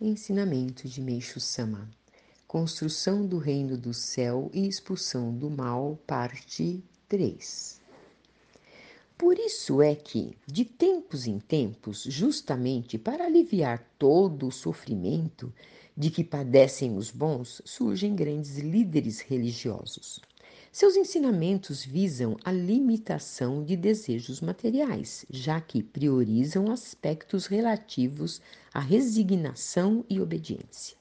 Ensinamento de Meixo Sama. Construção do reino do céu e expulsão do mal, parte 3. Por isso é que, de tempos em tempos, justamente para aliviar todo o sofrimento de que padecem os bons, surgem grandes líderes religiosos. Seus ensinamentos visam a limitação de desejos materiais, já que priorizam aspectos relativos à resignação e obediência.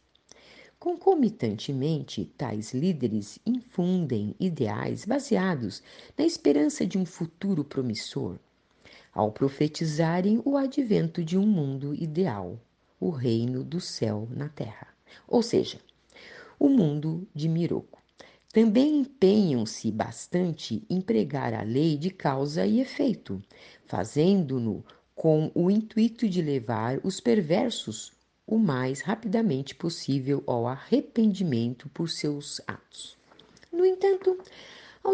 Concomitantemente, tais líderes infundem ideais baseados na esperança de um futuro promissor, ao profetizarem o advento de um mundo ideal, o reino do céu na terra, ou seja, o mundo de Miroco também empenham-se bastante em pregar a lei de causa e efeito, fazendo-no com o intuito de levar os perversos o mais rapidamente possível ao arrependimento por seus atos. No entanto, ao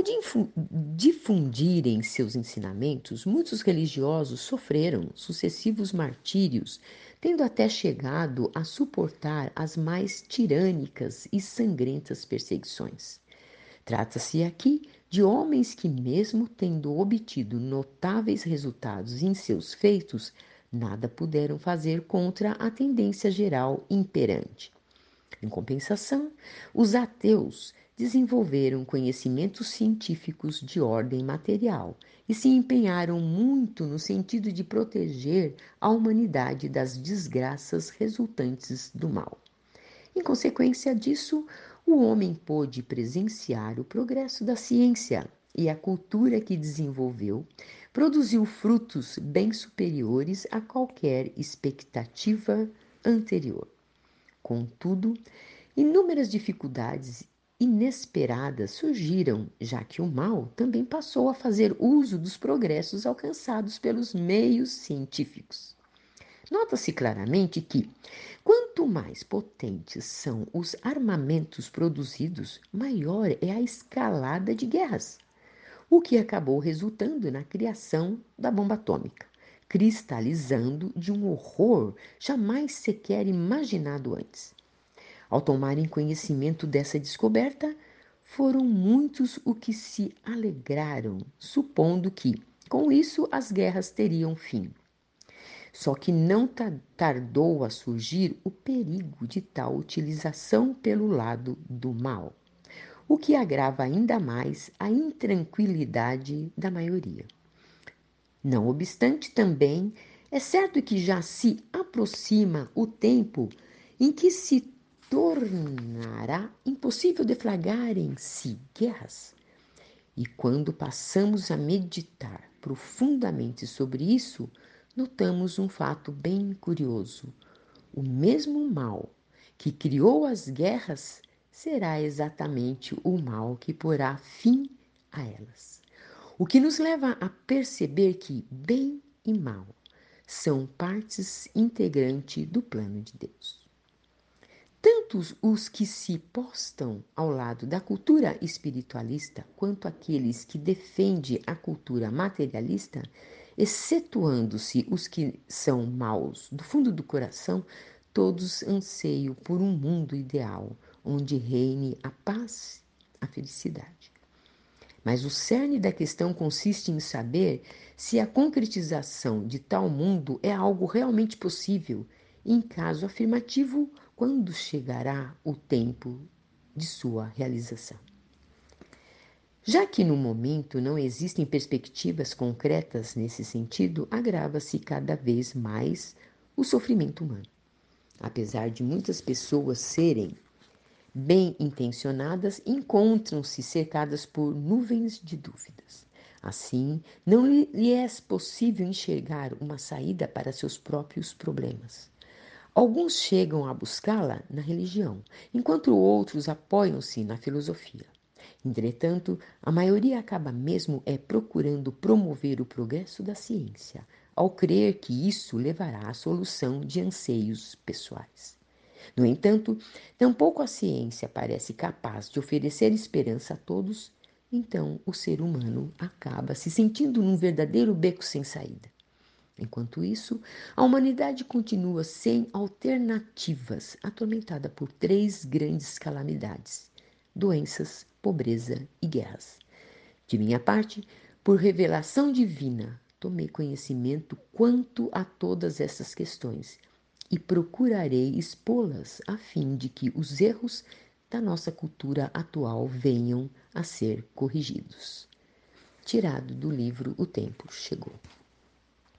difundirem seus ensinamentos, muitos religiosos sofreram sucessivos martírios, tendo até chegado a suportar as mais tirânicas e sangrentas perseguições. Trata-se aqui de homens que, mesmo tendo obtido notáveis resultados em seus feitos, nada puderam fazer contra a tendência geral imperante. Em compensação, os ateus desenvolveram conhecimentos científicos de ordem material e se empenharam muito no sentido de proteger a humanidade das desgraças resultantes do mal. Em consequência disso, o homem pôde presenciar o progresso da ciência e a cultura que desenvolveu produziu frutos bem superiores a qualquer expectativa anterior. Contudo, inúmeras dificuldades inesperadas surgiram, já que o mal também passou a fazer uso dos progressos alcançados pelos meios científicos. Nota-se claramente que, quanto mais potentes são os armamentos produzidos, maior é a escalada de guerras, o que acabou resultando na criação da bomba atômica, cristalizando de um horror jamais sequer imaginado antes. Ao tomarem conhecimento dessa descoberta, foram muitos os que se alegraram, supondo que, com isso, as guerras teriam fim. Só que não tardou a surgir o perigo de tal utilização pelo lado do mal, o que agrava ainda mais a intranquilidade da maioria. Não obstante, também é certo que já se aproxima o tempo em que se tornará impossível deflagrarem-se guerras. E quando passamos a meditar profundamente sobre isso, notamos um fato bem curioso. O mesmo mal que criou as guerras será exatamente o mal que porá fim a elas. O que nos leva a perceber que bem e mal são partes integrantes do plano de Deus. Tanto os que se postam ao lado da cultura espiritualista quanto aqueles que defendem a cultura materialista excetuando-se os que são maus do fundo do coração, todos anseiam por um mundo ideal onde reine a paz, a felicidade. Mas o cerne da questão consiste em saber se a concretização de tal mundo é algo realmente possível, em caso afirmativo, quando chegará o tempo de sua realização. Já que no momento não existem perspectivas concretas nesse sentido, agrava-se cada vez mais o sofrimento humano. Apesar de muitas pessoas serem bem intencionadas, encontram-se cercadas por nuvens de dúvidas. Assim, não lhe é possível enxergar uma saída para seus próprios problemas. Alguns chegam a buscá-la na religião, enquanto outros apoiam-se na filosofia. Entretanto, a maioria acaba mesmo é procurando promover o progresso da ciência, ao crer que isso levará à solução de anseios pessoais. No entanto, tampouco a ciência parece capaz de oferecer esperança a todos, então o ser humano acaba se sentindo num verdadeiro beco sem saída. Enquanto isso, a humanidade continua sem alternativas, atormentada por três grandes calamidades: doenças, pobreza e guerras. De minha parte, por revelação divina, tomei conhecimento quanto a todas essas questões e procurarei expô-las a fim de que os erros da nossa cultura atual venham a ser corrigidos. Tirado do livro O Tempo Chegou.